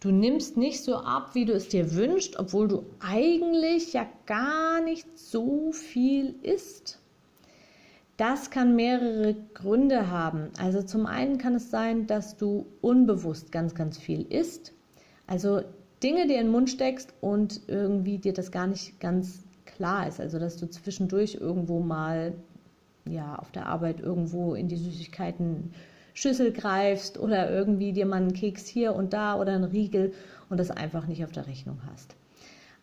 Du nimmst nicht so ab, wie du es dir wünschst, obwohl du eigentlich ja gar nicht so viel isst. Das kann mehrere Gründe haben. Also zum einen kann es sein, dass du unbewusst ganz, ganz viel isst. Also Dinge dir in den Mund steckst und irgendwie dir das gar nicht ganz klar ist. Also dass du zwischendurch irgendwo mal ja auf der Arbeit irgendwo in die Süßigkeiten Schüssel greifst oder irgendwie dir mal einen Keks hier und da oder einen Riegel und das einfach nicht auf der Rechnung hast.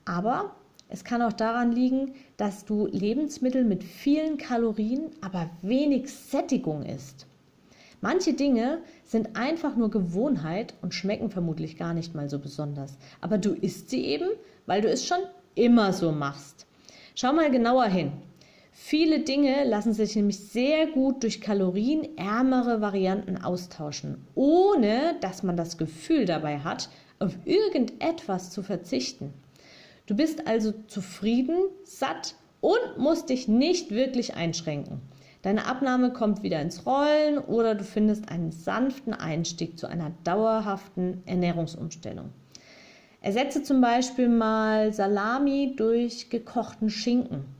Aber es kann auch daran liegen, dass du Lebensmittel mit vielen Kalorien, aber wenig Sättigung isst. Manche Dinge sind einfach nur Gewohnheit und schmecken vermutlich gar nicht mal so besonders. Aber du isst sie eben, weil du es schon immer so machst. Schau mal genauer hin. Viele Dinge lassen sich nämlich sehr gut durch kalorienärmere Varianten austauschen, ohne dass man das Gefühl dabei hat, auf irgendetwas zu verzichten. Du bist also zufrieden, satt und musst dich nicht wirklich einschränken. Deine Abnahme kommt wieder ins Rollen oder du findest einen sanften Einstieg zu einer dauerhaften Ernährungsumstellung. Ersetze zum Beispiel mal Salami durch gekochten Schinken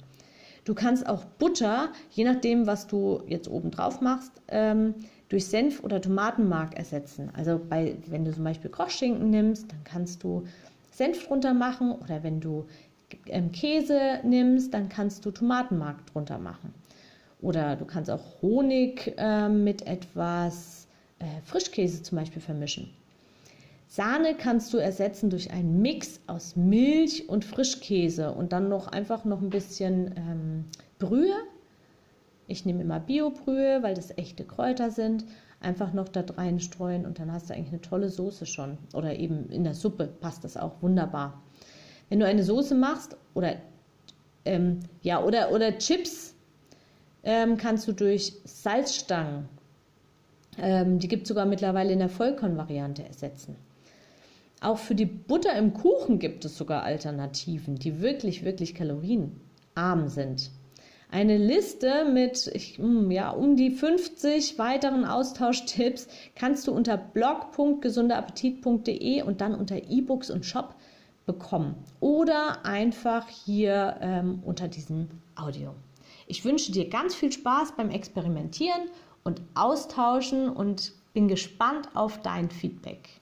Du kannst auch Butter, je nachdem, was du jetzt oben drauf machst, ähm, durch Senf oder Tomatenmark ersetzen. Also bei, wenn du zum Beispiel Kochschinken nimmst, dann kannst du Senf drunter machen oder wenn du ähm, Käse nimmst, dann kannst du Tomatenmark drunter machen. Oder du kannst auch Honig äh, mit etwas äh, Frischkäse zum Beispiel vermischen. Sahne kannst du ersetzen durch einen Mix aus Milch und Frischkäse und dann noch einfach noch ein bisschen ähm, Brühe. Ich nehme immer Bio-Brühe, weil das echte Kräuter sind. Einfach noch da reinstreuen und dann hast du eigentlich eine tolle Soße schon. Oder eben in der Suppe passt das auch wunderbar. Wenn du eine Soße machst oder ähm, ja oder oder Chips ähm, kannst du durch Salzstangen, ähm, die gibt es sogar mittlerweile in der Vollkornvariante ersetzen. Auch für die Butter im Kuchen gibt es sogar Alternativen, die wirklich, wirklich kalorienarm sind. Eine Liste mit ich, hm, ja, um die 50 weiteren Austauschtipps kannst du unter blog.gesunderappetit.de und dann unter E-Books und Shop bekommen oder einfach hier ähm, unter diesem Audio. Ich wünsche dir ganz viel Spaß beim Experimentieren und Austauschen und bin gespannt auf dein Feedback.